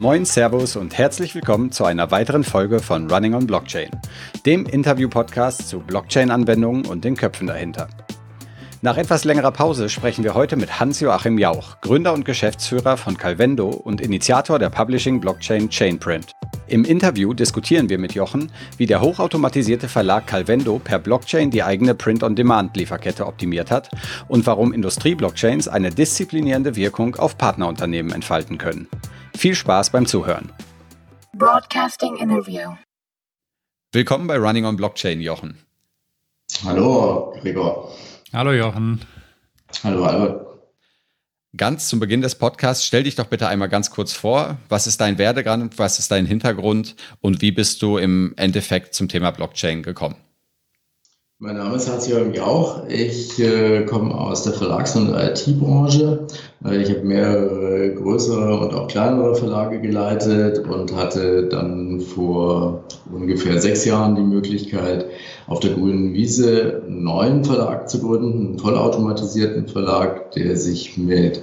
Moin, Servus und herzlich willkommen zu einer weiteren Folge von Running on Blockchain, dem Interview-Podcast zu Blockchain-Anwendungen und den Köpfen dahinter. Nach etwas längerer Pause sprechen wir heute mit Hans-Joachim Jauch, Gründer und Geschäftsführer von Calvendo und Initiator der Publishing-Blockchain Chainprint. Im Interview diskutieren wir mit Jochen, wie der hochautomatisierte Verlag Calvendo per Blockchain die eigene Print-on-Demand-Lieferkette optimiert hat und warum Industrie-Blockchains eine disziplinierende Wirkung auf Partnerunternehmen entfalten können. Viel Spaß beim Zuhören. Broadcasting Interview. Willkommen bei Running on Blockchain, Jochen. Hallo, Gregor. Hallo, Jochen. Hallo, Albert. Ganz zum Beginn des Podcasts, stell dich doch bitte einmal ganz kurz vor. Was ist dein Werdegang, was ist dein Hintergrund und wie bist du im Endeffekt zum Thema Blockchain gekommen? Mein Name ist Hans-Jürgen Jauch. Ich äh, komme aus der Verlags- und IT-Branche. Äh, ich habe mehrere größere und auch kleinere Verlage geleitet und hatte dann vor ungefähr sechs Jahren die Möglichkeit, auf der grünen Wiese einen neuen Verlag zu gründen, einen vollautomatisierten Verlag, der sich mit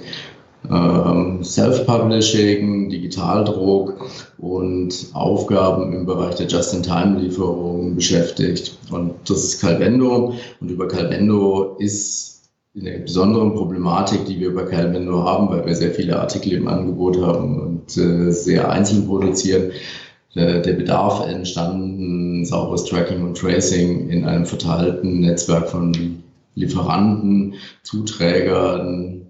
Self-Publishing, Digitaldruck und Aufgaben im Bereich der Just-in-Time-Lieferung beschäftigt. Und das ist Calvendo. Und über Calvendo ist eine besondere Problematik, die wir über Calvendo haben, weil wir sehr viele Artikel im Angebot haben und äh, sehr einzeln produzieren, äh, der Bedarf entstanden, sauberes Tracking und Tracing in einem verteilten Netzwerk von Lieferanten, Zuträgern,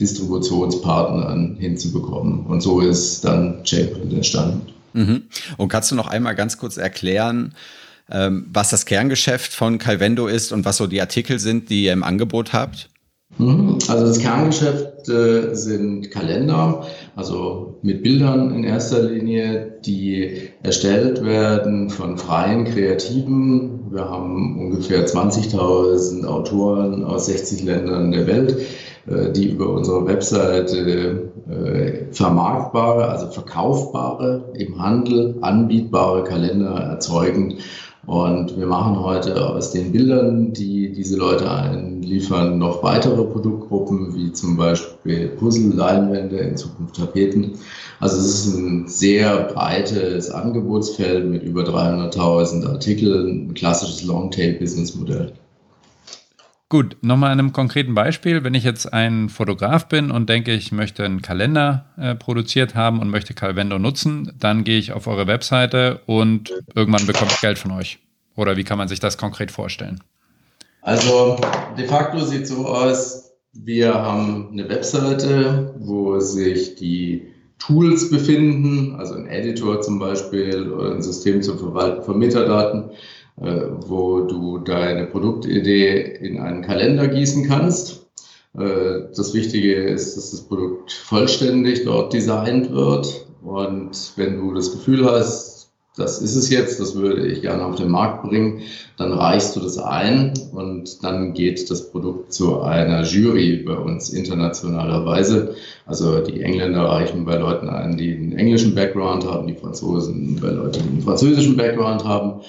Distributionspartnern hinzubekommen. Und so ist dann Chainprint entstanden. Mhm. Und kannst du noch einmal ganz kurz erklären, ähm, was das Kerngeschäft von Calvendo ist und was so die Artikel sind, die ihr im Angebot habt? Mhm. Also das Kerngeschäft äh, sind Kalender, also mit Bildern in erster Linie, die erstellt werden von freien Kreativen. Wir haben ungefähr 20.000 Autoren aus 60 Ländern der Welt, die über unsere Webseite äh, vermarktbare, also verkaufbare, im Handel anbietbare Kalender erzeugen. Und wir machen heute aus den Bildern, die diese Leute einliefern, noch weitere Produktgruppen, wie zum Beispiel Puzzle, Leinwände, in Zukunft Tapeten. Also es ist ein sehr breites Angebotsfeld mit über 300.000 Artikeln, ein klassisches Longtail-Business-Modell. Gut, nochmal an einem konkreten Beispiel. Wenn ich jetzt ein Fotograf bin und denke, ich möchte einen Kalender äh, produziert haben und möchte Calvendo nutzen, dann gehe ich auf eure Webseite und irgendwann bekomme ich Geld von euch. Oder wie kann man sich das konkret vorstellen? Also de facto sieht es so aus, wir haben eine Webseite, wo sich die Tools befinden, also ein Editor zum Beispiel oder ein System zum Verwalten von Metadaten wo du deine Produktidee in einen Kalender gießen kannst. Äh, das Wichtige ist, dass das Produkt vollständig dort designt wird. Und wenn du das Gefühl hast, das ist es jetzt, das würde ich gerne auf den Markt bringen, dann reichst du das ein und dann geht das Produkt zu einer Jury bei uns internationalerweise. Also die Engländer reichen bei Leuten ein, die einen englischen Background haben, die Franzosen bei Leuten, die einen französischen Background haben.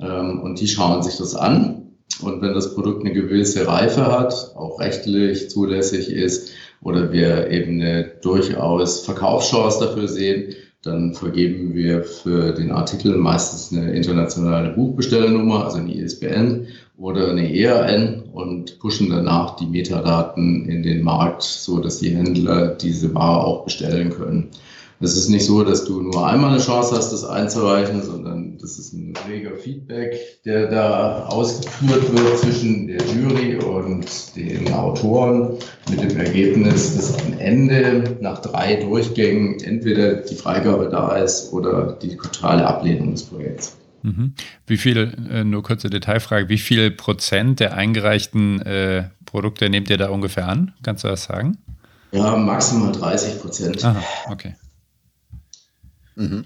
Ähm, und die schauen sich das an. Und wenn das Produkt eine gewisse Reife hat, auch rechtlich zulässig ist oder wir eben eine durchaus Verkaufschance dafür sehen, dann vergeben wir für den Artikel meistens eine internationale Buchbestellernummer, also eine ISBN oder eine ERN und pushen danach die Metadaten in den Markt, so dass die Händler diese Ware auch bestellen können. Es ist nicht so, dass du nur einmal eine Chance hast, das einzureichen, sondern das ist ein reger Feedback, der da ausgeführt wird zwischen der Jury und den Autoren mit dem Ergebnis, dass am Ende nach drei Durchgängen entweder die Freigabe da ist oder die totale Ablehnung des Projekts. Mhm. Wie viel, äh, nur kurze Detailfrage, wie viel Prozent der eingereichten äh, Produkte nehmt ihr da ungefähr an? Kannst du das sagen? Ja, maximal 30 Prozent. Aha, okay. Mhm.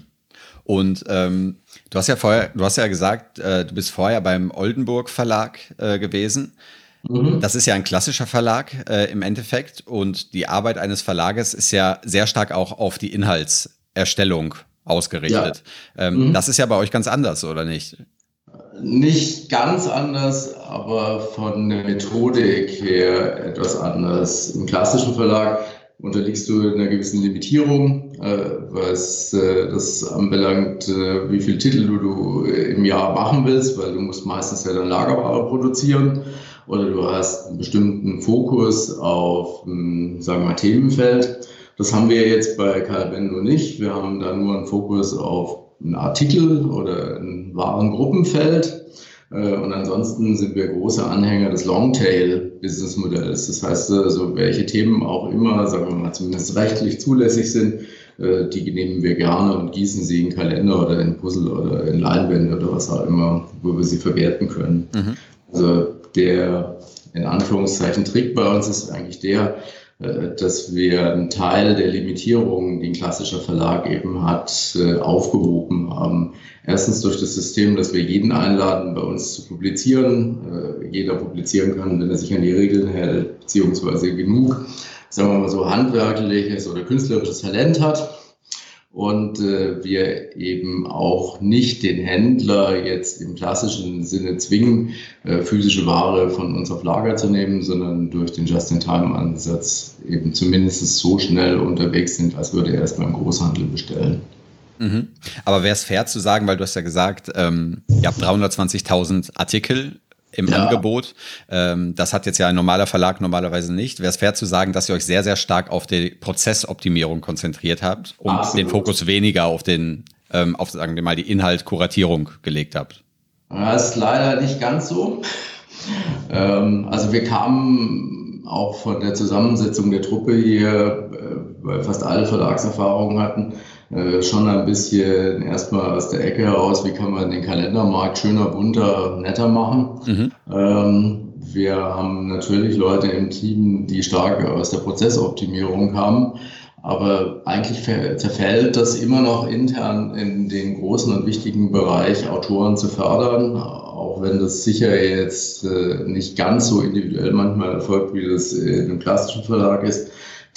Und ähm, du hast ja vorher, du hast ja gesagt, äh, du bist vorher beim Oldenburg Verlag äh, gewesen. Mhm. Das ist ja ein klassischer Verlag äh, im Endeffekt und die Arbeit eines Verlages ist ja sehr stark auch auf die Inhaltserstellung ausgerichtet. Ja. Ähm, mhm. Das ist ja bei euch ganz anders, oder nicht? Nicht ganz anders, aber von der Methodik her etwas anders. Im klassischen Verlag unterliegst du einer gewissen Limitierung, äh, was äh, das anbelangt, äh, wie viele Titel du, du im Jahr machen willst, weil du musst meistens ja dann Lagerware produzieren oder du hast einen bestimmten Fokus auf, ein, sagen wir mal, Themenfeld. Das haben wir jetzt bei Calvendo nicht. Wir haben da nur einen Fokus auf einen Artikel oder ein Warengruppenfeld. Und ansonsten sind wir große Anhänger des Longtail-Businessmodells. Das heißt, also welche Themen auch immer, sagen wir mal, zumindest rechtlich zulässig sind, äh, die nehmen wir gerne und gießen sie in Kalender oder in Puzzle oder in Leinwände oder was auch immer, wo wir sie verwerten können. Mhm. Also der in Anführungszeichen Trick bei uns ist eigentlich der, äh, dass wir einen Teil der Limitierungen, die ein klassischer Verlag eben hat, äh, aufgehoben haben. Erstens durch das System, dass wir jeden einladen, bei uns zu publizieren. Äh, jeder publizieren kann, wenn er sich an die Regeln hält, beziehungsweise genug, sagen wir mal so, handwerkliches oder künstlerisches Talent hat und äh, wir eben auch nicht den Händler jetzt im klassischen Sinne zwingen, äh, physische Ware von uns auf Lager zu nehmen, sondern durch den Just-in-Time-Ansatz eben zumindest so schnell unterwegs sind, als würde er erst beim Großhandel bestellen. Mhm. Aber wäre es fair zu sagen, weil du hast ja gesagt, ähm, ihr habt 320.000 Artikel im ja. Angebot. Ähm, das hat jetzt ja ein normaler Verlag normalerweise nicht. Wäre es fair zu sagen, dass ihr euch sehr, sehr stark auf die Prozessoptimierung konzentriert habt und Absolut. den Fokus weniger auf den, ähm, auf sagen wir mal, die Inhaltkuratierung gelegt habt? Das ist leider nicht ganz so. ähm, also wir kamen auch von der Zusammensetzung der Truppe hier, äh, weil fast alle Verlagserfahrungen hatten, äh, schon ein bisschen erstmal aus der Ecke heraus, wie kann man den Kalendermarkt schöner, bunter, netter machen. Mhm. Ähm, wir haben natürlich Leute im Team, die stark aus der Prozessoptimierung kamen. Aber eigentlich zerfällt das immer noch intern in den großen und wichtigen Bereich, Autoren zu fördern, auch wenn das sicher jetzt äh, nicht ganz so individuell manchmal erfolgt, wie das in einem klassischen Verlag ist.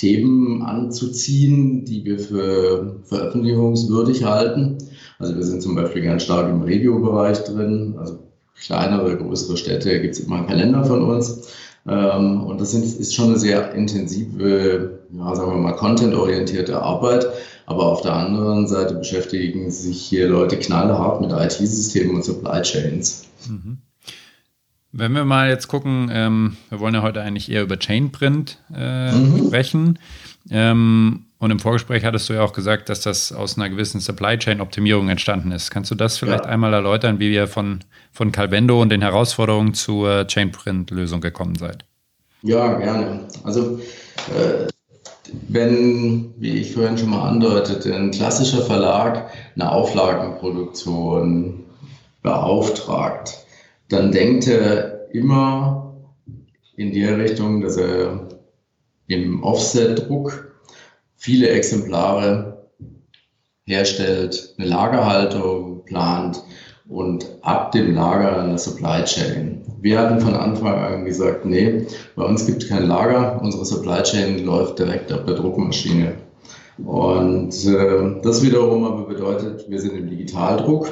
Themen anzuziehen, die wir für veröffentlichungswürdig halten. Also wir sind zum Beispiel ganz stark im Regiobereich drin. Also kleinere, größere Städte gibt es immer einen Kalender von uns. Ähm, und das ist schon eine sehr intensive, ja, sagen wir mal, contentorientierte Arbeit. Aber auf der anderen Seite beschäftigen sich hier Leute knallhart mit IT-Systemen und Supply Chains. Mhm. Wenn wir mal jetzt gucken, ähm, wir wollen ja heute eigentlich eher über Chainprint äh, mhm. sprechen. Ähm, und im Vorgespräch hattest du ja auch gesagt, dass das aus einer gewissen Supply Chain Optimierung entstanden ist. Kannst du das vielleicht ja. einmal erläutern, wie ihr von, von Calvendo und den Herausforderungen zur Chainprint-Lösung gekommen seid? Ja, gerne. Also äh, wenn, wie ich vorhin schon mal andeutete, ein klassischer Verlag eine Auflagenproduktion beauftragt, dann denkt er immer in die Richtung, dass er im Offset-Druck viele Exemplare herstellt, eine Lagerhaltung plant und ab dem Lager eine Supply Chain. Wir hatten von Anfang an gesagt, nee, bei uns gibt es kein Lager, unsere Supply Chain läuft direkt ab der Druckmaschine. Und äh, das wiederum aber bedeutet, wir sind im Digitaldruck,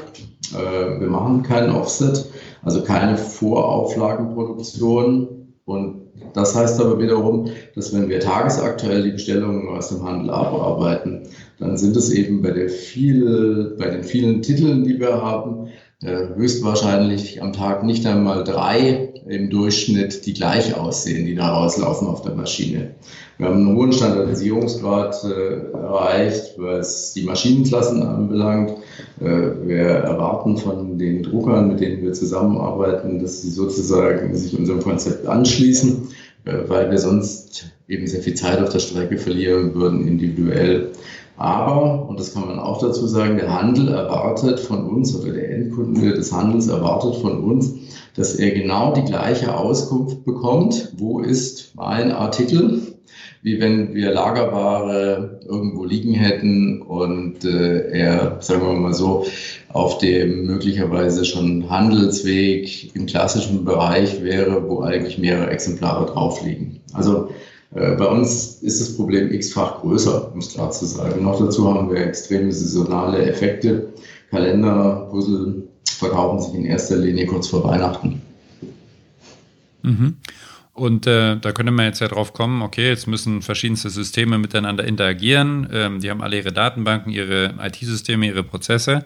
äh, wir machen keinen Offset, also keine Vorauflagenproduktion. Und das heißt aber wiederum, dass wenn wir tagesaktuell die Bestellungen aus dem Handel abarbeiten, dann sind es eben bei, der viel, bei den vielen Titeln, die wir haben, äh, höchstwahrscheinlich am Tag nicht einmal drei im Durchschnitt, die gleich aussehen, die da rauslaufen auf der Maschine. Wir haben einen hohen Standardisierungsgrad äh, erreicht, was die Maschinenklassen anbelangt. Äh, wir erwarten von den Druckern, mit denen wir zusammenarbeiten, dass sie sozusagen sich unserem Konzept anschließen, äh, weil wir sonst eben sehr viel Zeit auf der Strecke verlieren würden, individuell. Aber, und das kann man auch dazu sagen, der Handel erwartet von uns oder der Endkunde des Handels erwartet von uns, dass er genau die gleiche Auskunft bekommt. Wo ist mein Artikel? wie wenn wir Lagerware irgendwo liegen hätten und äh, er, sagen wir mal so, auf dem möglicherweise schon Handelsweg im klassischen Bereich wäre, wo eigentlich mehrere Exemplare drauf liegen. Also bei uns ist das Problem x-fach größer, um es klar zu sagen. Noch dazu haben wir extreme saisonale Effekte. Kalender, Puzzle verkaufen sich in erster Linie kurz vor Weihnachten. Mhm. Und äh, da könnte man jetzt ja drauf kommen, okay, jetzt müssen verschiedenste Systeme miteinander interagieren. Ähm, die haben alle ihre Datenbanken, ihre IT-Systeme, ihre Prozesse.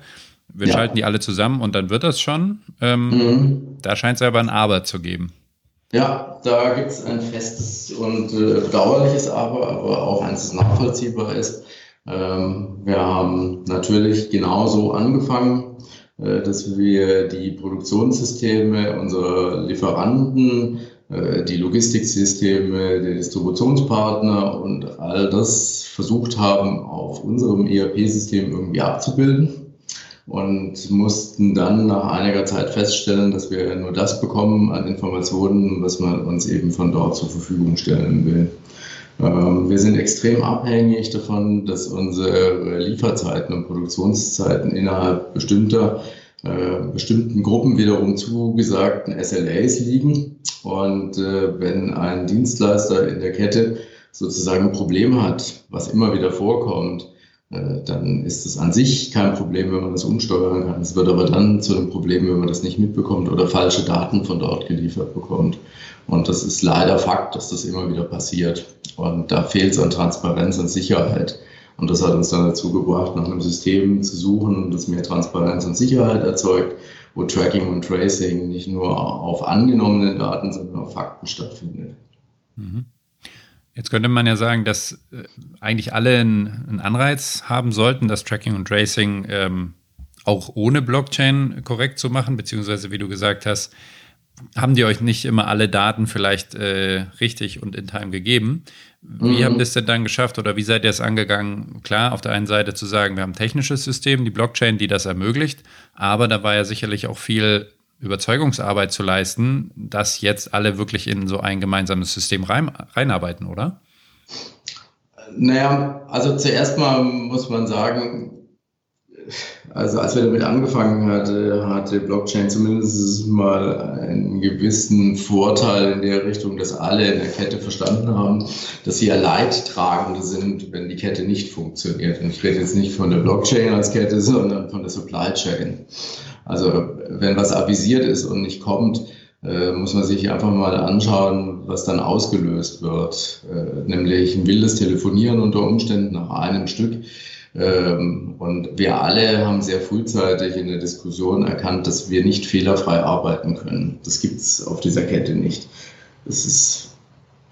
Wir ja. schalten die alle zusammen und dann wird das schon. Ähm, mhm. Da scheint es aber ein Aber zu geben. Ja, da gibt es ein festes und äh, bedauerliches Aber, aber auch eins, das nachvollziehbar ist. Ähm, wir haben natürlich genauso angefangen, äh, dass wir die Produktionssysteme unserer Lieferanten, äh, die Logistiksysteme der Distributionspartner und all das versucht haben, auf unserem ERP-System irgendwie abzubilden und mussten dann nach einiger Zeit feststellen, dass wir nur das bekommen an Informationen, was man uns eben von dort zur Verfügung stellen will. Ähm, wir sind extrem abhängig davon, dass unsere Lieferzeiten und Produktionszeiten innerhalb bestimmter äh, bestimmten Gruppen wiederum zugesagten SLAs liegen. Und äh, wenn ein Dienstleister in der Kette sozusagen ein Problem hat, was immer wieder vorkommt, dann ist es an sich kein Problem, wenn man das umsteuern kann. Es wird aber dann zu einem Problem, wenn man das nicht mitbekommt oder falsche Daten von dort geliefert bekommt. Und das ist leider Fakt, dass das immer wieder passiert. Und da fehlt es an Transparenz und Sicherheit. Und das hat uns dann dazu gebracht, nach einem System zu suchen, das mehr Transparenz und Sicherheit erzeugt, wo Tracking und Tracing nicht nur auf angenommenen Daten, sondern auf Fakten stattfindet. Mhm. Jetzt könnte man ja sagen, dass äh, eigentlich alle einen Anreiz haben sollten, das Tracking und Tracing ähm, auch ohne Blockchain korrekt zu machen, beziehungsweise wie du gesagt hast, haben die euch nicht immer alle Daten vielleicht äh, richtig und in Time gegeben. Wie mhm. habt ihr es denn dann geschafft oder wie seid ihr es angegangen? Klar, auf der einen Seite zu sagen, wir haben ein technisches System, die Blockchain, die das ermöglicht, aber da war ja sicherlich auch viel Überzeugungsarbeit zu leisten, dass jetzt alle wirklich in so ein gemeinsames System rein, reinarbeiten, oder? Naja, also zuerst mal muss man sagen, also als wir damit angefangen hatten, hatte Blockchain zumindest mal einen gewissen Vorteil in der Richtung, dass alle in der Kette verstanden haben, dass sie ja Leidtragende sind, wenn die Kette nicht funktioniert. Und ich rede jetzt nicht von der Blockchain als Kette, sondern von der Supply Chain. Also wenn was avisiert ist und nicht kommt, äh, muss man sich einfach mal anschauen, was dann ausgelöst wird. Äh, nämlich ein wildes Telefonieren unter Umständen nach einem Stück. Ähm, und wir alle haben sehr frühzeitig in der Diskussion erkannt, dass wir nicht fehlerfrei arbeiten können. Das gibt es auf dieser Kette nicht. Das ist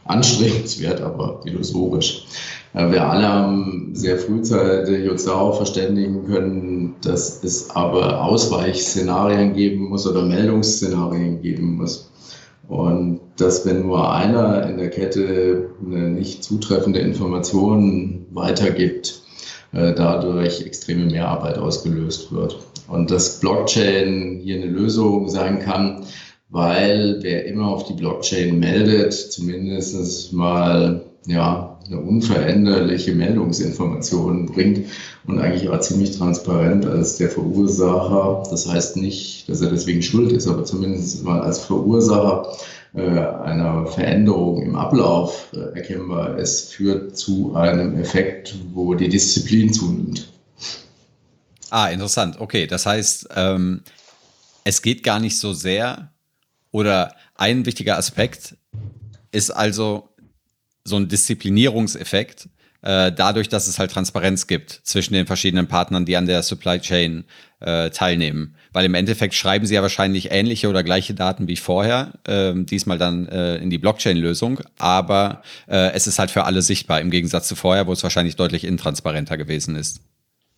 anstrebenswert, aber illusorisch. Wir alle haben sehr frühzeitig uns darauf verständigen können, dass es aber Ausweichszenarien geben muss oder Meldungsszenarien geben muss. Und dass wenn nur einer in der Kette eine nicht zutreffende Information weitergibt, äh, dadurch extreme Mehrarbeit ausgelöst wird. Und dass Blockchain hier eine Lösung sein kann, weil wer immer auf die Blockchain meldet, zumindest mal ja, eine unveränderliche Meldungsinformation bringt und eigentlich auch ziemlich transparent als der Verursacher. Das heißt nicht, dass er deswegen schuld ist, aber zumindest mal als Verursacher äh, einer Veränderung im Ablauf äh, erkennbar ist, führt zu einem Effekt, wo die Disziplin zunimmt. Ah, interessant. Okay, das heißt, ähm, es geht gar nicht so sehr oder ein wichtiger Aspekt ist also so ein Disziplinierungseffekt, äh, dadurch, dass es halt Transparenz gibt zwischen den verschiedenen Partnern, die an der Supply Chain äh, teilnehmen. Weil im Endeffekt schreiben sie ja wahrscheinlich ähnliche oder gleiche Daten wie vorher, äh, diesmal dann äh, in die Blockchain-Lösung, aber äh, es ist halt für alle sichtbar, im Gegensatz zu vorher, wo es wahrscheinlich deutlich intransparenter gewesen ist.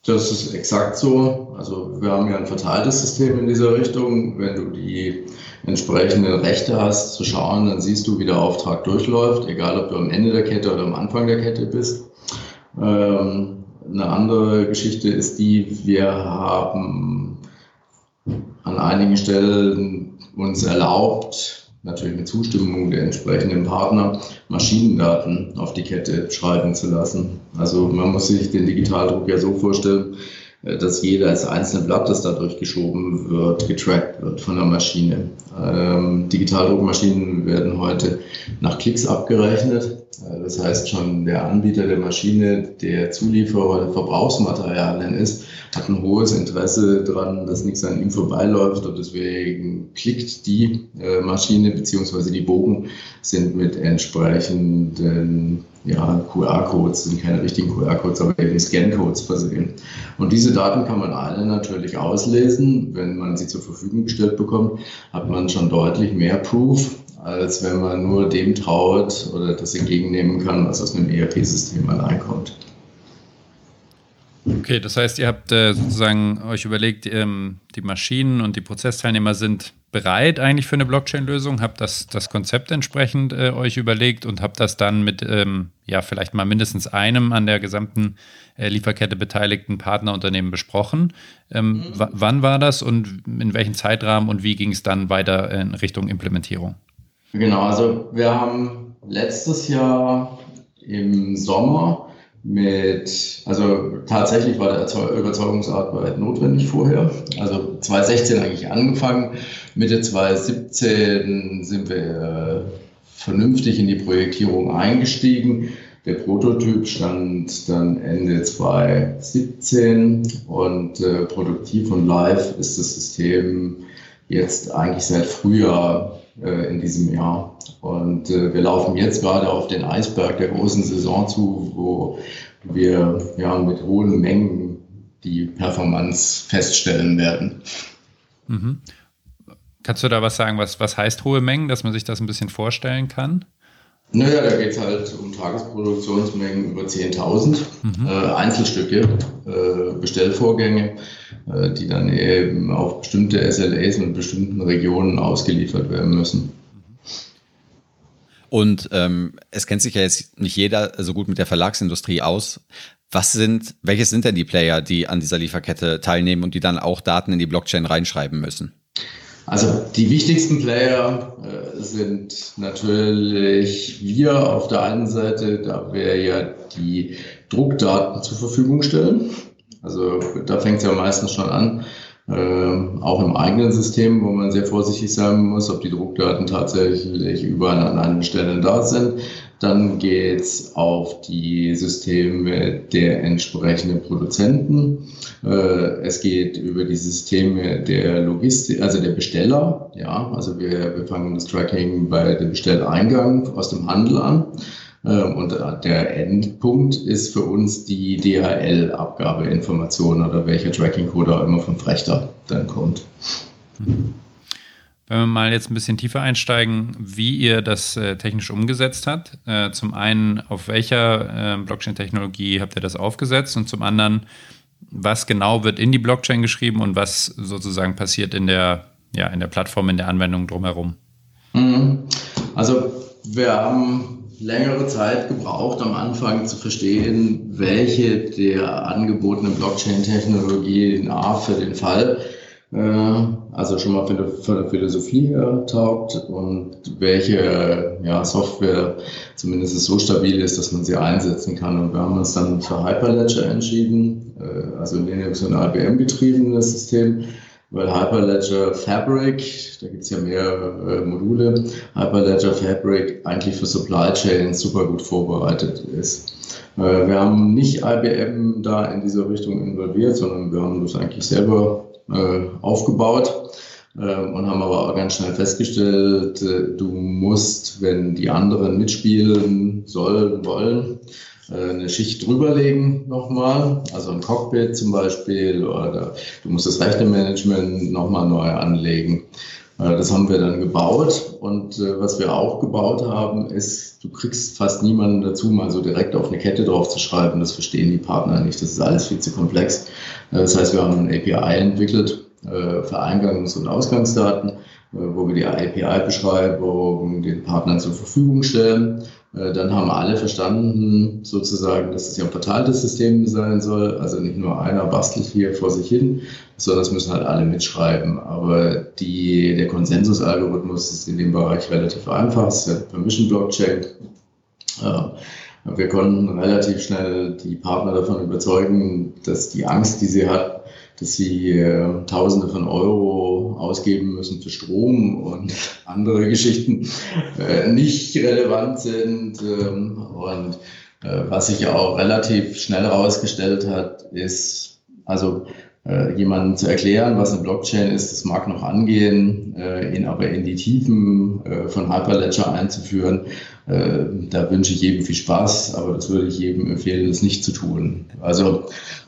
Das ist exakt so. Also wir haben ja ein verteiltes System in dieser Richtung. Wenn du die entsprechenden Rechte hast zu schauen, dann siehst du, wie der Auftrag durchläuft, egal ob du am Ende der Kette oder am Anfang der Kette bist. Ähm, eine andere Geschichte ist die, wir haben an einigen Stellen uns erlaubt, natürlich mit Zustimmung der entsprechenden Partner, Maschinendaten auf die Kette schreiben zu lassen. Also man muss sich den Digitaldruck ja so vorstellen, äh, dass jedes einzelne Blatt, das da durchgeschoben wird, getrackt wird von der Maschine. Ähm, Digitaldruckmaschinen werden heute nach Klicks abgerechnet. Das heißt schon, der Anbieter der Maschine, der Zulieferer der Verbrauchsmaterialien ist, hat ein hohes Interesse daran, dass nichts an ihm vorbeiläuft und deswegen klickt die äh, Maschine bzw. die Bogen sind mit entsprechenden ja, QR-Codes, sind keine richtigen QR-Codes, aber eben Scan-Codes versehen. Und diese Daten kann man alle natürlich auslesen. Wenn man sie zur Verfügung gestellt bekommt, hat man schon deutlich mehr Proof, als wenn man nur dem traut oder das entgegennehmen kann, was aus einem ERP-System allein kommt. Okay, das heißt, ihr habt äh, sozusagen euch überlegt, ähm, die Maschinen und die Prozessteilnehmer sind bereit eigentlich für eine Blockchain-Lösung, habt das, das Konzept entsprechend äh, euch überlegt und habt das dann mit, ähm, ja, vielleicht mal mindestens einem an der gesamten äh, Lieferkette beteiligten Partnerunternehmen besprochen. Ähm, mhm. Wann war das und in welchem Zeitrahmen und wie ging es dann weiter in Richtung Implementierung? Genau, also wir haben letztes Jahr im Sommer mit, also tatsächlich war der Überzeugungsarbeit notwendig vorher. Also 2016 eigentlich angefangen, Mitte 2017 sind wir äh, vernünftig in die Projektierung eingestiegen. Der Prototyp stand dann Ende 2017 und äh, produktiv und live ist das System jetzt eigentlich seit Frühjahr äh, in diesem Jahr. Und äh, wir laufen jetzt gerade auf den Eisberg der großen Saison zu, wo wir ja mit hohen Mengen die Performance feststellen werden. Mhm. Kannst du da was sagen, was, was heißt hohe Mengen, dass man sich das ein bisschen vorstellen kann? Naja, da geht es halt um Tagesproduktionsmengen über 10.000 mhm. äh, Einzelstücke, äh, Bestellvorgänge, die dann eben auf bestimmte SLAs und bestimmten Regionen ausgeliefert werden müssen. Und ähm, es kennt sich ja jetzt nicht jeder so gut mit der Verlagsindustrie aus. Was sind, welches sind denn die Player, die an dieser Lieferkette teilnehmen und die dann auch Daten in die Blockchain reinschreiben müssen? Also die wichtigsten Player äh, sind natürlich wir auf der einen Seite, da wir ja die Druckdaten zur Verfügung stellen. Also da fängt es ja meistens schon an, äh, auch im eigenen System, wo man sehr vorsichtig sein muss, ob die Druckdaten tatsächlich überall an allen Stellen da sind. Dann geht es auf die Systeme der entsprechenden Produzenten. Äh, es geht über die Systeme der Logistik, also der Besteller. Ja, also wir, wir fangen das Tracking bei dem Bestelleingang aus dem Handel an. Äh, und der Endpunkt ist für uns die DHL-Abgabeinformation oder welcher Tracking-Code auch immer vom Frechter dann kommt. Mhm. Wenn wir mal jetzt ein bisschen tiefer einsteigen, wie ihr das äh, technisch umgesetzt habt. Äh, zum einen, auf welcher äh, Blockchain-Technologie habt ihr das aufgesetzt und zum anderen, was genau wird in die Blockchain geschrieben und was sozusagen passiert in der, ja, in der Plattform, in der Anwendung drumherum? Mhm. Also wir haben längere Zeit gebraucht, am Anfang zu verstehen, welche der angebotenen Blockchain-Technologien A für den Fall äh, also schon mal von der Philosophie her taugt und welche ja, Software zumindest so stabil ist, dass man sie einsetzen kann. Und wir haben uns dann für Hyperledger entschieden, äh, also Linux und IBM betriebenes System, weil Hyperledger Fabric, da gibt es ja mehrere äh, Module, Hyperledger Fabric eigentlich für Supply Chains super gut vorbereitet ist. Wir haben nicht IBM da in dieser Richtung involviert, sondern wir haben das eigentlich selber äh, aufgebaut äh, und haben aber auch ganz schnell festgestellt, äh, du musst, wenn die anderen mitspielen sollen, wollen, äh, eine Schicht drüberlegen nochmal, also ein Cockpit zum Beispiel, oder du musst das Rechtemanagement nochmal neu anlegen. Äh, das haben wir dann gebaut und äh, was wir auch gebaut haben, ist, du kriegst fast niemanden dazu, mal so direkt auf eine Kette drauf zu schreiben. Das verstehen die Partner nicht, das ist alles viel zu komplex. Das heißt, wir haben ein API entwickelt äh, für Eingangs- und Ausgangsdaten, äh, wo wir die API-Beschreibung den Partnern zur Verfügung stellen. Äh, dann haben alle verstanden, sozusagen, dass es ja ein verteiltes System sein soll. Also nicht nur einer bastelt hier vor sich hin, sondern es müssen halt alle mitschreiben. Aber die, der Konsensusalgorithmus ist in dem Bereich relativ einfach. Es ist ja Permission Blockchain. Wir konnten relativ schnell die Partner davon überzeugen, dass die Angst, die sie hat, dass sie äh, Tausende von Euro ausgeben müssen für Strom und andere Geschichten äh, nicht relevant sind. Ähm, und äh, was sich auch relativ schnell herausgestellt hat, ist, also äh, jemandem zu erklären, was eine Blockchain ist, das mag noch angehen, äh, ihn aber in die Tiefen äh, von Hyperledger einzuführen, äh, da wünsche ich jedem viel Spaß, aber das würde ich jedem empfehlen, das nicht zu tun. Also,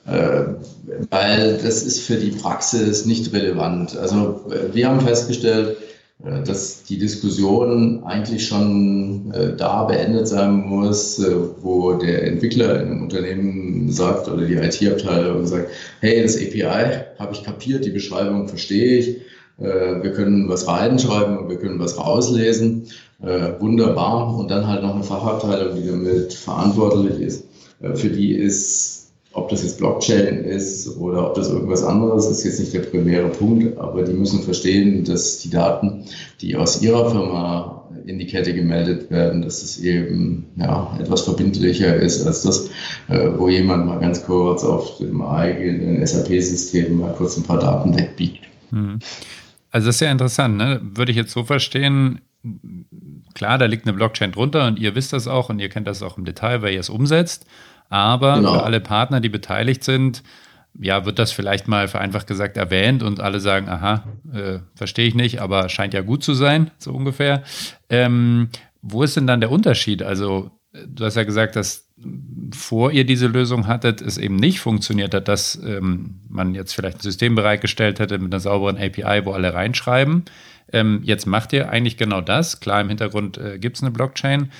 äh, weil das ist für die Praxis nicht relevant. Also, wir haben festgestellt, dass die Diskussion eigentlich schon äh, da beendet sein muss, äh, wo der Entwickler in einem Unternehmen sagt oder die IT-Abteilung sagt, hey, das API habe ich kapiert, die Beschreibung verstehe ich, wir können was reinschreiben und wir können was rauslesen, wunderbar. Und dann halt noch eine Fachabteilung, die damit verantwortlich ist. Für die ist ob das jetzt Blockchain ist oder ob das irgendwas anderes ist, jetzt nicht der primäre Punkt, aber die müssen verstehen, dass die Daten, die aus ihrer Firma in die Kette gemeldet werden, dass es eben ja, etwas verbindlicher ist als das, äh, wo jemand mal ganz kurz auf dem eigenen SAP-System mal kurz ein paar Daten wegbiegt. Mhm. Also das ist ja interessant, ne? würde ich jetzt so verstehen, klar, da liegt eine Blockchain drunter und ihr wisst das auch und ihr kennt das auch im Detail, weil ihr es umsetzt. Aber genau. für alle Partner, die beteiligt sind, ja, wird das vielleicht mal vereinfacht gesagt erwähnt und alle sagen, aha, äh, verstehe ich nicht, aber scheint ja gut zu sein, so ungefähr. Ähm, wo ist denn dann der Unterschied? Also, du hast ja gesagt, dass vor ihr diese Lösung hattet, es eben nicht funktioniert hat, dass ähm, man jetzt vielleicht ein System bereitgestellt hätte mit einer sauberen API, wo alle reinschreiben. Ähm, jetzt macht ihr eigentlich genau das. Klar, im Hintergrund äh, gibt es eine Blockchain.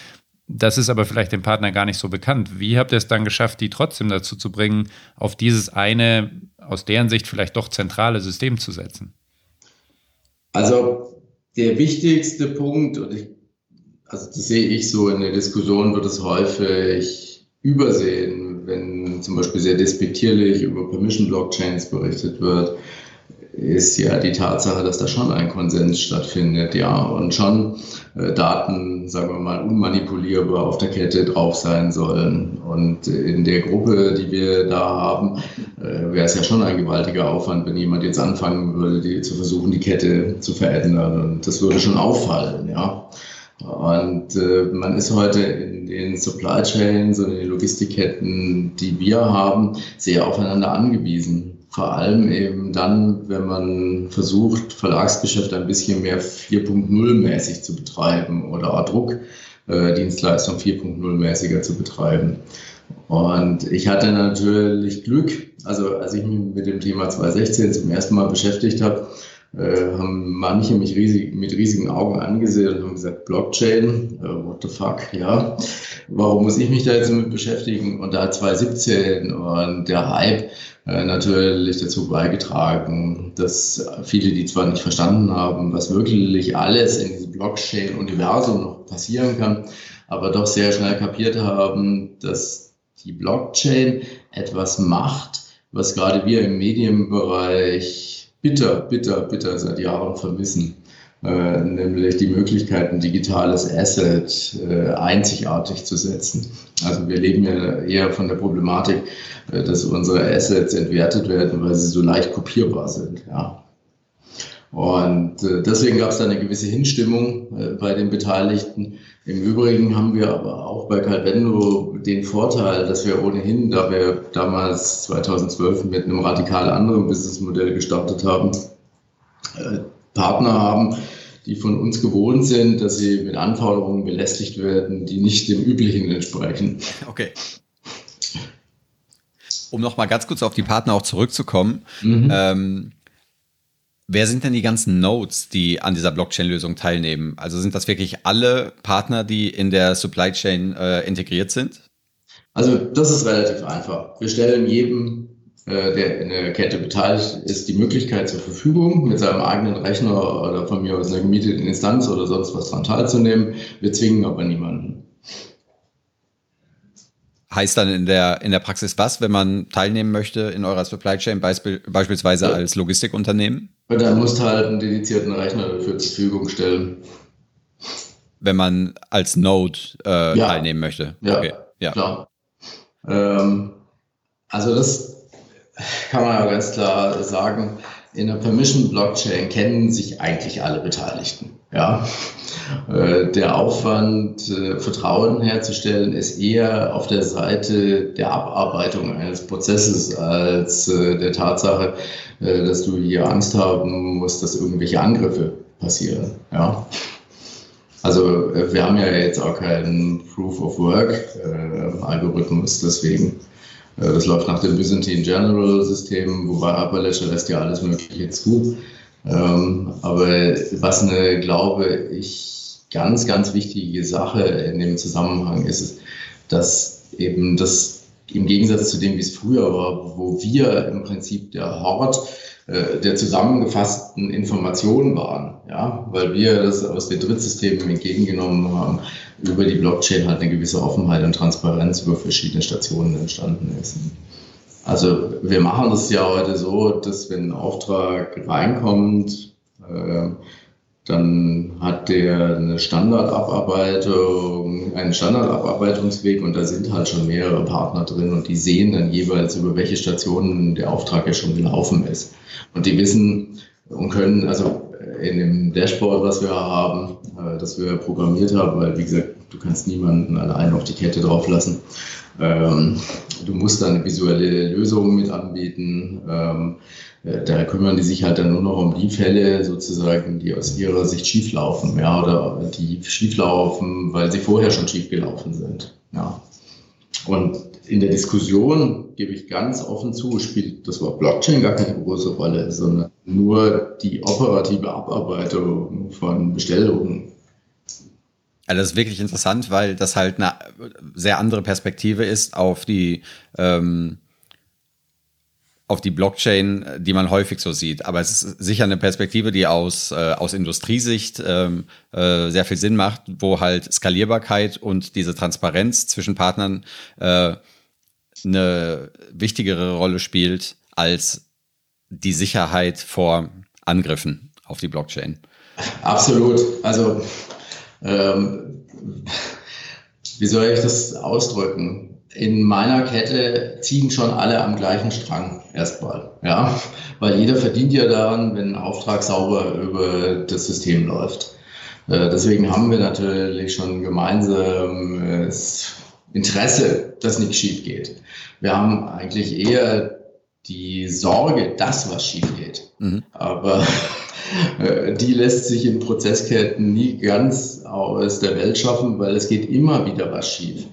Das ist aber vielleicht dem Partner gar nicht so bekannt. Wie habt ihr es dann geschafft, die trotzdem dazu zu bringen, auf dieses eine, aus deren Sicht vielleicht doch zentrale System zu setzen? Also der wichtigste Punkt, und ich, also das sehe ich so in der Diskussion, wird es häufig übersehen, wenn zum Beispiel sehr despektierlich über Permission Blockchains berichtet wird ist ja die Tatsache, dass da schon ein Konsens stattfindet, ja, und schon äh, Daten, sagen wir mal, unmanipulierbar auf der Kette drauf sein sollen. Und in der Gruppe, die wir da haben, äh, wäre es ja schon ein gewaltiger Aufwand, wenn jemand jetzt anfangen würde, die, zu versuchen, die Kette zu verändern. Und das würde schon auffallen, ja. Und äh, man ist heute in den Supply Chains und in den Logistikketten, die wir haben, sehr aufeinander angewiesen. Vor allem eben dann, wenn man versucht, Verlagsgeschäft ein bisschen mehr 4.0-mäßig zu betreiben oder Druckdienstleistung 4.0-mäßiger zu betreiben. Und ich hatte natürlich Glück, also als ich mich mit dem Thema 2016 zum ersten Mal beschäftigt habe, äh, haben manche mich riesig, mit riesigen Augen angesehen und haben gesagt, Blockchain, uh, what the fuck, ja. Warum muss ich mich da jetzt damit beschäftigen? Und da 2017 und der Hype äh, natürlich dazu beigetragen, dass viele, die zwar nicht verstanden haben, was wirklich alles in diesem Blockchain-Universum noch passieren kann, aber doch sehr schnell kapiert haben, dass die Blockchain etwas macht, was gerade wir im Medienbereich bitter, bitter, bitter seit Jahren vermissen. Äh, nämlich die Möglichkeit, ein digitales Asset äh, einzigartig zu setzen. Also wir leben ja eher von der Problematik, äh, dass unsere Assets entwertet werden, weil sie so leicht kopierbar sind. Ja. Und äh, deswegen gab es da eine gewisse Hinstimmung äh, bei den Beteiligten. Im Übrigen haben wir aber auch bei Calvendo den Vorteil, dass wir ohnehin, da wir damals 2012 mit einem radikal anderen Businessmodell gestartet haben, äh, Partner haben, die von uns gewohnt sind, dass sie mit Anforderungen belästigt werden, die nicht dem Üblichen entsprechen. Okay. Um nochmal ganz kurz auf die Partner auch zurückzukommen. Mhm. Ähm, Wer sind denn die ganzen Nodes, die an dieser Blockchain-Lösung teilnehmen? Also sind das wirklich alle Partner, die in der Supply Chain äh, integriert sind? Also das ist relativ einfach. Wir stellen jedem, äh, der in der Kette beteiligt ist, die Möglichkeit zur Verfügung, mit seinem eigenen Rechner oder von mir aus einer gemieteten Instanz oder sonst was daran teilzunehmen. Wir zwingen aber niemanden. Heißt dann in der, in der Praxis was, wenn man teilnehmen möchte in eurer Supply Chain, beisp beispielsweise ja. als Logistikunternehmen? Dann musst du halt einen dedizierten Rechner dafür zur Verfügung stellen. Wenn man als Node äh, ja. teilnehmen möchte. Ja, okay. ja. klar. Ähm, also das, kann man ja ganz klar sagen, in der Permission Blockchain kennen sich eigentlich alle Beteiligten. Ja, äh, der Aufwand, äh, Vertrauen herzustellen, ist eher auf der Seite der Abarbeitung eines Prozesses als äh, der Tatsache, dass du hier Angst haben musst, dass irgendwelche Angriffe passieren. Ja. Also wir haben ja jetzt auch keinen Proof of Work Algorithmus, deswegen das läuft nach dem Byzantine General System, wobei Appalachia lässt ja alles Mögliche zu. Ähm, aber was eine, glaube ich, ganz, ganz wichtige Sache in dem Zusammenhang ist, dass eben das im Gegensatz zu dem, wie es früher war, wo wir im Prinzip der Hort äh, der zusammengefassten Informationen waren, ja, weil wir das aus den Drittsystemen entgegengenommen haben, über die Blockchain halt eine gewisse Offenheit und Transparenz über verschiedene Stationen entstanden ist. Also wir machen das ja heute so, dass wenn ein Auftrag reinkommt, äh, dann hat der eine Standardabarbeitung, einen Standardabarbeitungsweg und da sind halt schon mehrere Partner drin und die sehen dann jeweils, über welche Stationen der Auftrag ja schon gelaufen ist. Und die wissen und können, also in dem Dashboard, was wir haben, äh, das wir programmiert haben, weil wie gesagt, du kannst niemanden allein auf die Kette drauf lassen. Ähm, du musst dann visuelle Lösung mit anbieten. Ähm, äh, da kümmern die sich halt dann nur noch um die Fälle sozusagen, die aus ihrer Sicht schieflaufen, ja, oder die schieflaufen, weil sie vorher schon schiefgelaufen sind. Ja. Und in der Diskussion gebe ich ganz offen zu, spielt das Wort Blockchain gar keine große Rolle, sondern nur die operative Abarbeitung von Bestellungen also das ist wirklich interessant, weil das halt eine sehr andere Perspektive ist auf die ähm, auf die Blockchain, die man häufig so sieht. Aber es ist sicher eine Perspektive, die aus, äh, aus Industriesicht ähm, äh, sehr viel Sinn macht, wo halt Skalierbarkeit und diese Transparenz zwischen Partnern äh, eine wichtigere Rolle spielt als die Sicherheit vor Angriffen auf die Blockchain. Absolut. Also ähm, wie soll ich das ausdrücken? In meiner Kette ziehen schon alle am gleichen Strang erstmal, ja, weil jeder verdient ja daran, wenn ein Auftrag sauber über das System läuft. Äh, deswegen haben wir natürlich schon gemeinsames Interesse, dass nichts schief geht. Wir haben eigentlich eher die Sorge, dass was schief geht. Mhm. Aber äh, die lässt sich in Prozessketten nie ganz aus der Welt schaffen, weil es geht immer wieder was schief.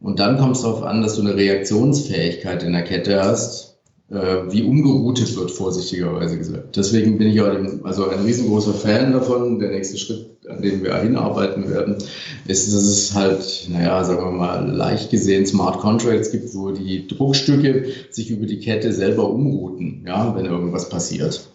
Und dann kommt es darauf an, dass du eine Reaktionsfähigkeit in der Kette hast, wie umgeroutet wird, vorsichtigerweise gesagt. Deswegen bin ich auch also ein riesengroßer Fan davon. Der nächste Schritt, an dem wir hinarbeiten werden, ist, dass es halt, naja, sagen wir mal, leicht gesehen Smart Contracts gibt, wo die Druckstücke sich über die Kette selber umrouten, ja, wenn irgendwas passiert.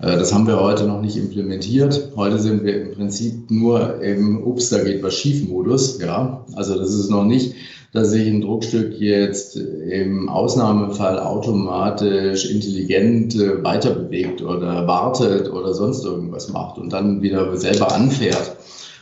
Äh, das haben wir heute noch nicht implementiert. Heute sind wir im Prinzip nur im Ups, da geht was schief Modus. Ja, also das ist noch nicht, dass sich ein Druckstück jetzt im Ausnahmefall automatisch intelligent äh, weiter bewegt oder wartet oder sonst irgendwas macht und dann wieder selber anfährt,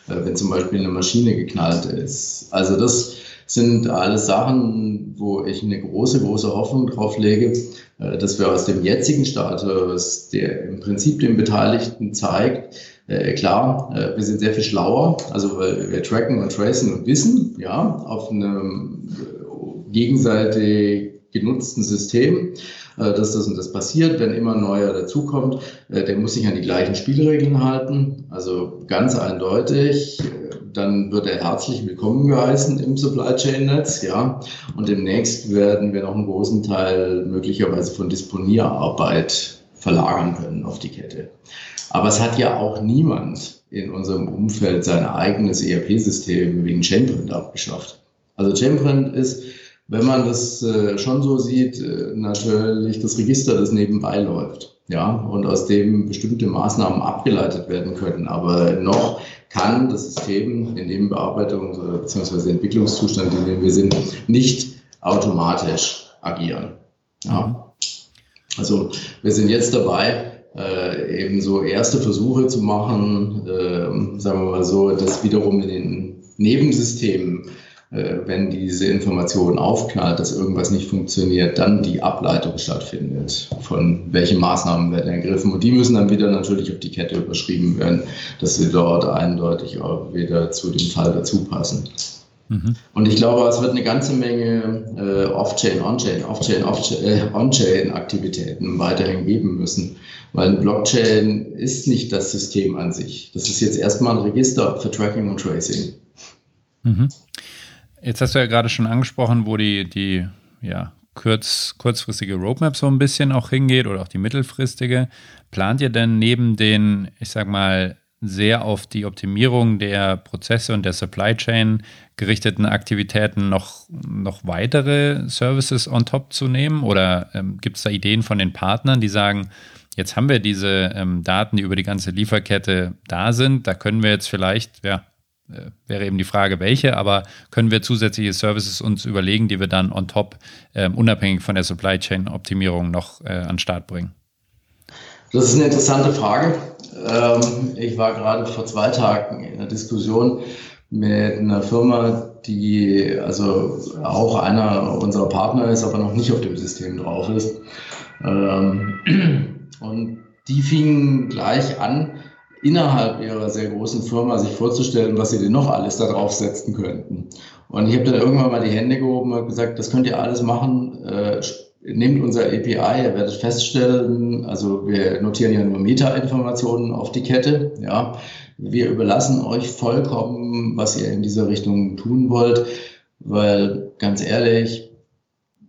äh, wenn zum Beispiel eine Maschine geknallt ist. Also das sind alles Sachen, wo ich eine große, große Hoffnung drauf lege, äh, dass wir aus dem jetzigen Status, der im Prinzip den Beteiligten zeigt, äh, klar, äh, wir sind sehr viel schlauer, also weil wir tracken und tracen und wissen, ja, auf einem gegenseitig genutzten System, dass das und das passiert. Wenn immer neuer dazukommt, der muss sich an die gleichen Spielregeln halten. Also ganz eindeutig, dann wird er herzlich willkommen geheißen im Supply Chain Netz, ja. Und demnächst werden wir noch einen großen Teil möglicherweise von Disponierarbeit verlagern können auf die Kette. Aber es hat ja auch niemand in unserem Umfeld sein eigenes ERP-System wegen Chainprint abgeschafft. Also Chainprint ist, wenn man das äh, schon so sieht, äh, natürlich das Register, das nebenbei läuft. Ja, und aus dem bestimmte Maßnahmen abgeleitet werden können. Aber noch kann das System in dem Bearbeitung bzw. Entwicklungszustand, in dem wir sind, nicht automatisch agieren. Ja. Mhm. Also wir sind jetzt dabei, äh, eben so erste Versuche zu machen, äh, sagen wir mal so, das wiederum in den Nebensystemen äh, wenn diese Information aufknallt, dass irgendwas nicht funktioniert, dann die Ableitung stattfindet, von welchen Maßnahmen werden ergriffen. Und die müssen dann wieder natürlich auf die Kette überschrieben werden, dass sie dort eindeutig auch wieder zu dem Fall dazu passen. Mhm. Und ich glaube, es wird eine ganze Menge äh, Off-Chain, On-Chain, Off-Chain, äh, On-Chain-Aktivitäten weiterhin geben müssen, weil eine Blockchain ist nicht das System an sich. Das ist jetzt erstmal ein Register für Tracking und Tracing. Mhm. Jetzt hast du ja gerade schon angesprochen, wo die, die ja, kurz, kurzfristige Roadmap so ein bisschen auch hingeht oder auch die mittelfristige. Plant ihr denn neben den, ich sag mal, sehr auf die Optimierung der Prozesse und der Supply Chain gerichteten Aktivitäten noch, noch weitere Services on top zu nehmen? Oder ähm, gibt es da Ideen von den Partnern, die sagen, jetzt haben wir diese ähm, Daten, die über die ganze Lieferkette da sind, da können wir jetzt vielleicht ja, äh, wäre eben die Frage, welche, aber können wir zusätzliche Services uns überlegen, die wir dann on top, äh, unabhängig von der Supply Chain Optimierung, noch äh, an den Start bringen? Das ist eine interessante Frage. Ähm, ich war gerade vor zwei Tagen in einer Diskussion mit einer Firma, die also auch einer unserer Partner ist, aber noch nicht auf dem System drauf ist. Ähm, und die fingen gleich an, innerhalb ihrer sehr großen Firma sich vorzustellen, was sie denn noch alles da draufsetzen könnten. Und ich habe dann irgendwann mal die Hände gehoben und gesagt, das könnt ihr alles machen. Nehmt unser API, ihr werdet feststellen, also wir notieren ja nur Meta-Informationen auf die Kette. Ja. Wir überlassen euch vollkommen, was ihr in dieser Richtung tun wollt, weil ganz ehrlich,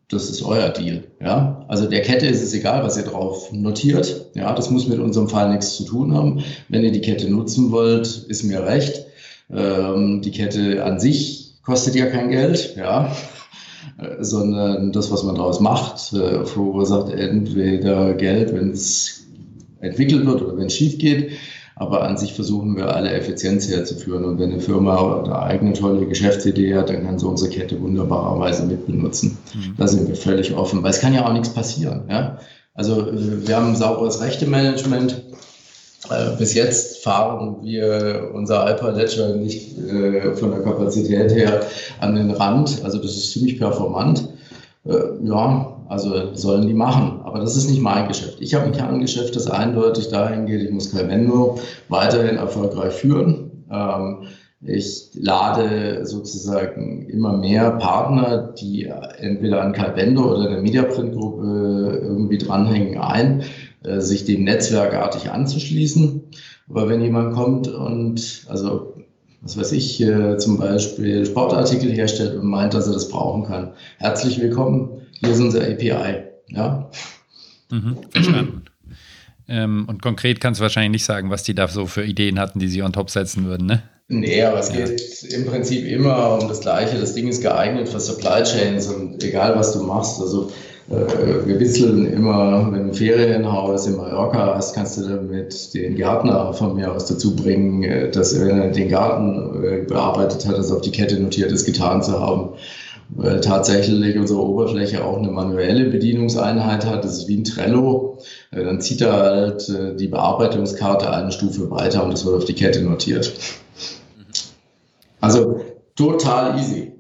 das ist euer Deal. Ja? Also der Kette ist es egal, was ihr drauf notiert. Ja, das muss mit unserem Fall nichts zu tun haben. Wenn ihr die Kette nutzen wollt, ist mir recht. Ähm, die Kette an sich kostet ja kein Geld, ja, sondern das, was man daraus macht, äh, verursacht entweder Geld, wenn es entwickelt wird oder wenn es schief geht. Aber an sich versuchen wir alle Effizienz herzuführen. Und wenn eine Firma eine eigene tolle Geschäftsidee hat, dann kann sie unsere Kette wunderbarerweise mitbenutzen. Mhm. Da sind wir völlig offen, weil es kann ja auch nichts passieren. Ja? Also wir haben ein sauberes Rechtemanagement. Äh, bis jetzt fahren wir unser Hyperledger nicht äh, von der Kapazität her an den Rand. Also das ist ziemlich performant. Äh, ja, also sollen die machen. Aber das ist nicht mein Geschäft. Ich habe ein Kerngeschäft, das eindeutig dahin geht, ich muss Calvendo weiterhin erfolgreich führen. Ähm, ich lade sozusagen immer mehr Partner, die entweder an Calvendo oder der Mediaprint-Gruppe irgendwie dranhängen, ein, äh, sich dem netzwerkartig anzuschließen. Aber wenn jemand kommt und, also was weiß ich, zum Beispiel Sportartikel herstellt und meint, dass er das brauchen kann. Herzlich willkommen hier ist unser API. Ja. Mhm, verstanden. ähm, und konkret kannst du wahrscheinlich nicht sagen, was die da so für Ideen hatten, die sie on top setzen würden, ne? Nee, aber es geht im Prinzip immer um das Gleiche. Das Ding ist geeignet für Supply Chains und egal was du machst. Also äh, wir witzeln immer, wenn du ein Ferienhaus in Mallorca hast, kannst du damit den Gärtner von mir aus dazu bringen, äh, dass wenn er den Garten äh, bearbeitet hat, das auf die Kette notiert ist, getan zu haben weil tatsächlich unsere Oberfläche auch eine manuelle Bedienungseinheit hat. Das ist wie ein Trello. Äh, dann zieht er halt die Bearbeitungskarte eine Stufe weiter und das wird auf die Kette notiert. Also total easy.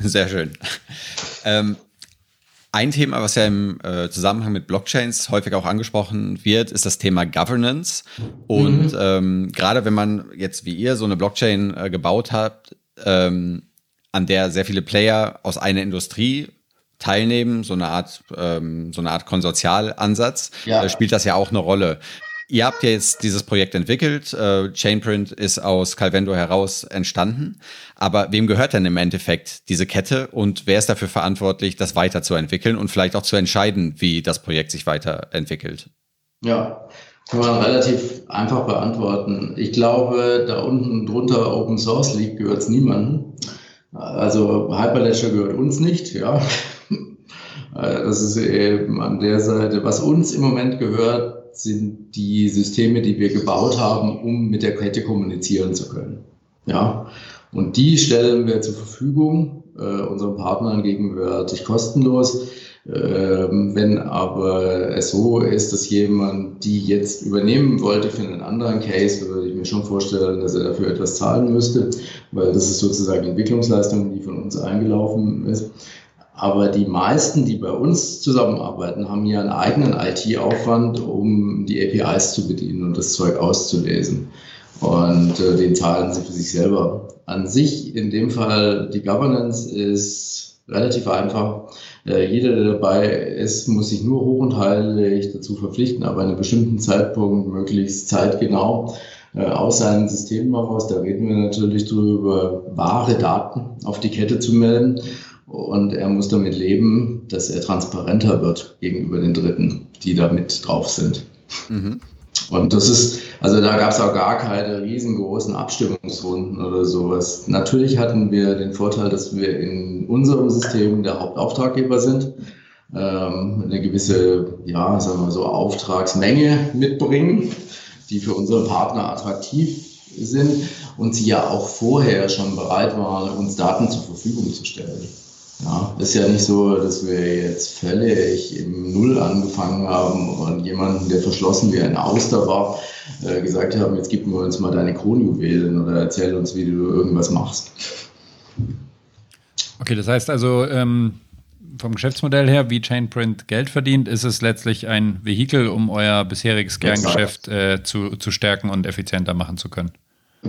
Sehr schön. Ähm, ein Thema, was ja im äh, Zusammenhang mit Blockchains häufig auch angesprochen wird, ist das Thema Governance. Und mhm. ähm, gerade wenn man jetzt wie ihr so eine Blockchain äh, gebaut habt, ähm, an der sehr viele Player aus einer Industrie teilnehmen, so eine Art, ähm, so eine Art Konsortialansatz, ja. äh, spielt das ja auch eine Rolle. Ihr habt ja jetzt dieses Projekt entwickelt, äh, Chainprint ist aus Calvendo heraus entstanden, aber wem gehört denn im Endeffekt diese Kette und wer ist dafür verantwortlich, das weiterzuentwickeln und vielleicht auch zu entscheiden, wie das Projekt sich weiterentwickelt? Ja, kann man relativ einfach beantworten. Ich glaube, da unten drunter Open Source liegt, gehört es niemandem. Also Hyperledger gehört uns nicht, ja. Das ist eben an der Seite. Was uns im Moment gehört, sind die Systeme, die wir gebaut haben, um mit der Kette kommunizieren zu können. Ja. Und die stellen wir zur Verfügung, äh, unseren Partnern gegenwärtig kostenlos. Ähm, wenn aber es so ist, dass jemand die jetzt übernehmen wollte für einen anderen Case, würde ich mir schon vorstellen, dass er dafür etwas zahlen müsste, weil das ist sozusagen Entwicklungsleistung, die von uns eingelaufen ist. Aber die meisten, die bei uns zusammenarbeiten, haben ja einen eigenen IT-Aufwand, um die APIs zu bedienen und das Zeug auszulesen. Und äh, den zahlen sie für sich selber. An sich, in dem Fall, die Governance ist relativ einfach. Äh, jeder, der dabei ist, muss sich nur hoch und heilig dazu verpflichten, aber an einem bestimmten Zeitpunkt, möglichst zeitgenau, äh, aus seinen Systemen heraus, da reden wir natürlich drüber, wahre Daten auf die Kette zu melden. Und er muss damit leben, dass er transparenter wird gegenüber den Dritten, die da mit drauf sind. Mhm. Und das ist, also da gab es auch gar keine riesengroßen Abstimmungsrunden oder sowas. Natürlich hatten wir den Vorteil, dass wir in unserem System der Hauptauftraggeber sind, ähm, eine gewisse, ja, sagen wir so, Auftragsmenge mitbringen, die für unsere Partner attraktiv sind und sie ja auch vorher schon bereit waren, uns Daten zur Verfügung zu stellen. Ja, ist ja nicht so, dass wir jetzt völlig im Null angefangen haben und jemanden, der verschlossen wie ein Auster war, äh, gesagt haben, jetzt gib mir uns mal deine Kronjuwelen oder erzähl uns, wie du irgendwas machst. Okay, das heißt also, ähm, vom Geschäftsmodell her, wie Chainprint Geld verdient, ist es letztlich ein Vehikel, um euer bisheriges Kerngeschäft äh, zu, zu stärken und effizienter machen zu können.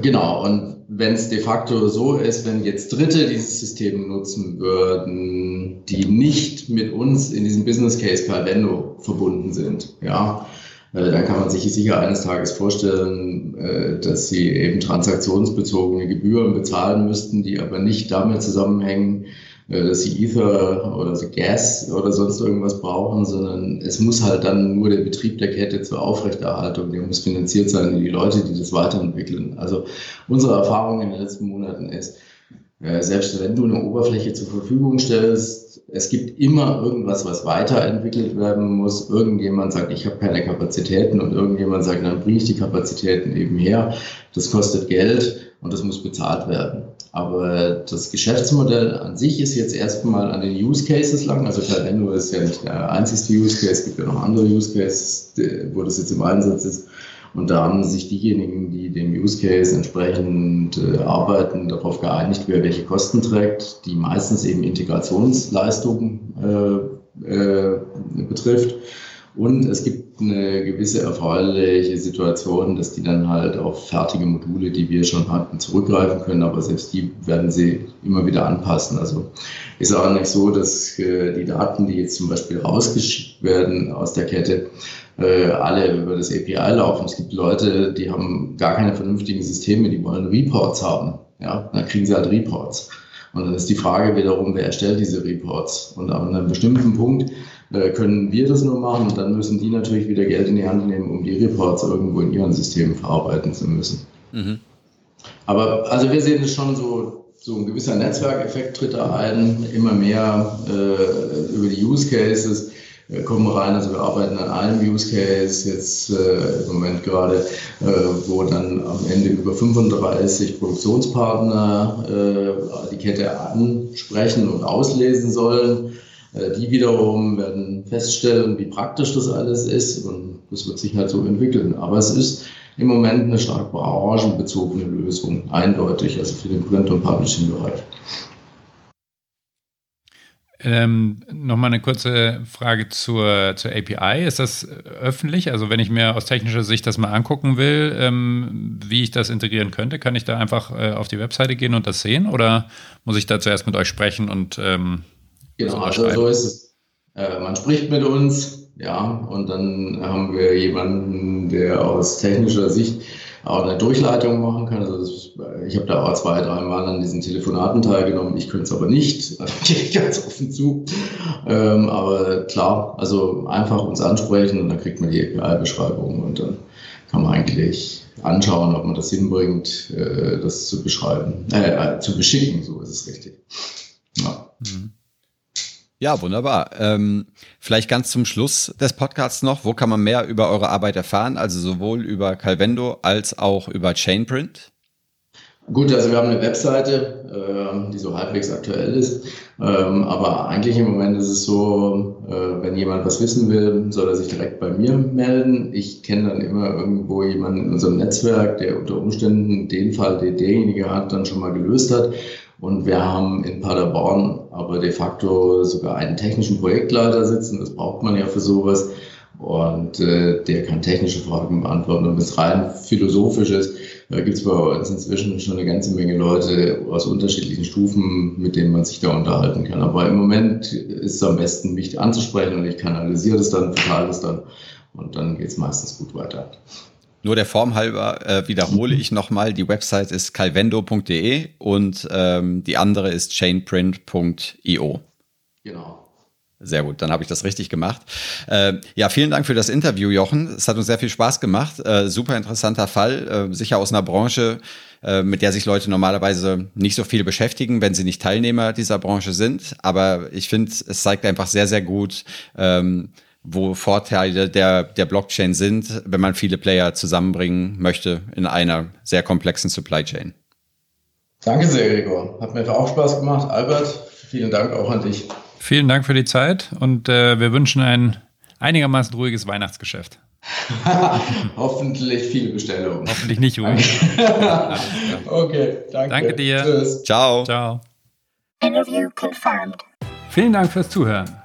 Genau, und wenn es de facto so ist, wenn jetzt Dritte dieses System nutzen würden, die nicht mit uns in diesem Business Case per Vendo verbunden sind, ja, äh, dann kann man sich sicher eines Tages vorstellen, äh, dass sie eben transaktionsbezogene Gebühren bezahlen müssten, die aber nicht damit zusammenhängen, dass sie Ether oder so Gas oder sonst irgendwas brauchen, sondern es muss halt dann nur der Betrieb der Kette zur Aufrechterhaltung, der muss finanziert sein, die Leute, die das weiterentwickeln. Also unsere Erfahrung in den letzten Monaten ist, äh, selbst wenn du eine Oberfläche zur Verfügung stellst, es gibt immer irgendwas, was weiterentwickelt werden muss. Irgendjemand sagt, ich habe keine Kapazitäten und irgendjemand sagt, dann bringe ich die Kapazitäten eben her. Das kostet Geld und das muss bezahlt werden. Aber das Geschäftsmodell an sich ist jetzt erstmal an den Use Cases lang. Also Calendo ist ja nicht der einzigste Use Case, es gibt ja noch andere Use Cases, wo das jetzt im Einsatz ist. Und da haben sich diejenigen, die dem Use Case entsprechend äh, arbeiten, darauf geeinigt, wer welche Kosten trägt, die meistens eben Integrationsleistungen äh, äh, betrifft. Und es gibt eine gewisse erfreuliche Situation, dass die dann halt auf fertige Module, die wir schon hatten, zurückgreifen können, aber selbst die werden sie immer wieder anpassen. Also ist auch nicht so, dass äh, die Daten, die jetzt zum Beispiel rausgeschickt werden aus der Kette, äh, alle über das API laufen. Es gibt Leute, die haben gar keine vernünftigen Systeme, die wollen Reports haben. Ja, dann kriegen sie halt Reports. Und dann ist die Frage wiederum, wer erstellt diese Reports? Und an einem bestimmten Punkt können wir das nur machen und dann müssen die natürlich wieder Geld in die Hand nehmen, um die Reports irgendwo in ihren Systemen verarbeiten zu müssen. Mhm. Aber also wir sehen es schon so, so ein gewisser Netzwerkeffekt tritt da ein, immer mehr äh, über die Use Cases äh, kommen rein. Also wir arbeiten an einem Use Case jetzt äh, im Moment gerade, äh, wo dann am Ende über 35 Produktionspartner äh, die Kette ansprechen und auslesen sollen. Äh, die wiederum werden feststellen, wie praktisch das alles ist und das wird sich halt so entwickeln. Aber es ist im Moment eine stark branchenbezogene Lösung, eindeutig, also für den Print- und Publishing-Bereich. Ähm, Nochmal eine kurze Frage zur, zur API. Ist das öffentlich? Also wenn ich mir aus technischer Sicht das mal angucken will, ähm, wie ich das integrieren könnte, kann ich da einfach äh, auf die Webseite gehen und das sehen? Oder muss ich da zuerst mit euch sprechen und ähm, Genau, also so ist es. Äh, man spricht mit uns, ja, und dann haben wir jemanden, der aus technischer Sicht auch eine Durchleitung machen kann. Also das, ich habe da auch zwei, drei Mal an diesen Telefonaten teilgenommen. Ich könnte es aber nicht, also gehe ich ganz offen zu. Ähm, aber klar, also einfach uns ansprechen und dann kriegt man die API-Beschreibung und dann kann man eigentlich anschauen, ob man das hinbringt, äh, das zu beschreiben, äh, zu beschicken, so ist es richtig. Ja. Mhm. Ja, wunderbar. Ähm, vielleicht ganz zum Schluss des Podcasts noch, wo kann man mehr über eure Arbeit erfahren? Also sowohl über Calvendo als auch über Chainprint? Gut, also wir haben eine Webseite, äh, die so halbwegs aktuell ist. Ähm, aber eigentlich im Moment ist es so, äh, wenn jemand was wissen will, soll er sich direkt bei mir melden. Ich kenne dann immer irgendwo jemanden in unserem Netzwerk, der unter Umständen den Fall, den derjenige hat, dann schon mal gelöst hat. Und wir haben in Paderborn aber de facto sogar einen technischen Projektleiter sitzen. Das braucht man ja für sowas. Und äh, der kann technische Fragen beantworten. Und bis rein philosophisches da gibt es bei uns inzwischen schon eine ganze Menge Leute aus unterschiedlichen Stufen, mit denen man sich da unterhalten kann. Aber im Moment ist es am besten, mich anzusprechen und ich kanalisiere das dann, verteile das dann und dann geht es meistens gut weiter. Nur der Form halber äh, wiederhole ich nochmal, die Website ist calvendo.de und ähm, die andere ist chainprint.io. Genau. Sehr gut, dann habe ich das richtig gemacht. Äh, ja, vielen Dank für das Interview, Jochen. Es hat uns sehr viel Spaß gemacht. Äh, super interessanter Fall, äh, sicher aus einer Branche, äh, mit der sich Leute normalerweise nicht so viel beschäftigen, wenn sie nicht Teilnehmer dieser Branche sind. Aber ich finde, es zeigt einfach sehr, sehr gut, ähm, wo Vorteile der, der Blockchain sind, wenn man viele Player zusammenbringen möchte in einer sehr komplexen Supply Chain. Danke sehr, Gregor. Hat mir auch Spaß gemacht. Albert, vielen Dank auch an dich. Vielen Dank für die Zeit und äh, wir wünschen ein einigermaßen ruhiges Weihnachtsgeschäft. Hoffentlich viele Bestellungen. Hoffentlich nicht ruhig. okay, danke. Danke dir. Tschüss. Ciao. Ciao. Interview confirmed. Vielen Dank fürs Zuhören.